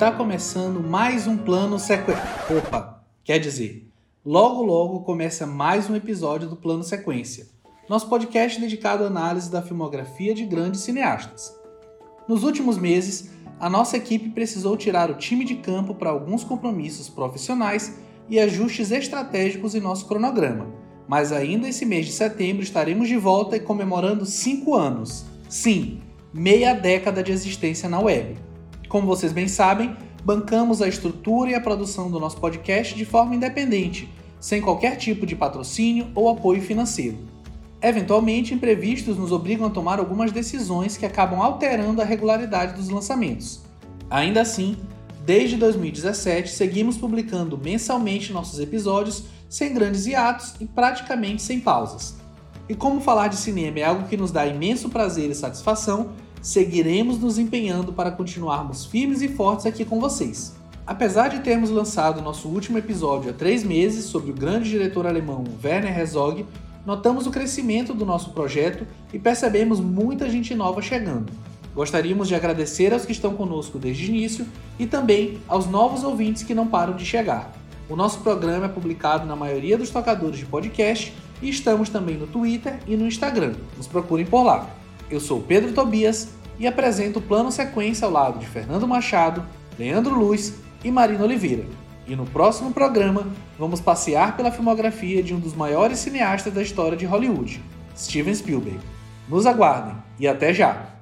Está começando mais um plano sequência. Opa, quer dizer, logo logo começa mais um episódio do Plano Sequência, nosso podcast dedicado à análise da filmografia de grandes cineastas. Nos últimos meses, a nossa equipe precisou tirar o time de campo para alguns compromissos profissionais e ajustes estratégicos em nosso cronograma, mas ainda esse mês de setembro estaremos de volta e comemorando 5 anos. Sim, meia década de existência na web. Como vocês bem sabem, bancamos a estrutura e a produção do nosso podcast de forma independente, sem qualquer tipo de patrocínio ou apoio financeiro. Eventualmente, imprevistos nos obrigam a tomar algumas decisões que acabam alterando a regularidade dos lançamentos. Ainda assim, desde 2017 seguimos publicando mensalmente nossos episódios sem grandes hiatos e praticamente sem pausas. E como falar de cinema é algo que nos dá imenso prazer e satisfação, seguiremos nos empenhando para continuarmos firmes e fortes aqui com vocês. Apesar de termos lançado nosso último episódio há três meses sobre o grande diretor alemão Werner Herzog, notamos o crescimento do nosso projeto e percebemos muita gente nova chegando. Gostaríamos de agradecer aos que estão conosco desde o início e também aos novos ouvintes que não param de chegar. O nosso programa é publicado na maioria dos tocadores de podcast e estamos também no Twitter e no Instagram. Nos procurem por lá. Eu sou Pedro Tobias e apresento o plano sequência ao lado de Fernando Machado, Leandro Luz e Marina Oliveira. E no próximo programa vamos passear pela filmografia de um dos maiores cineastas da história de Hollywood, Steven Spielberg. Nos aguardem e até já!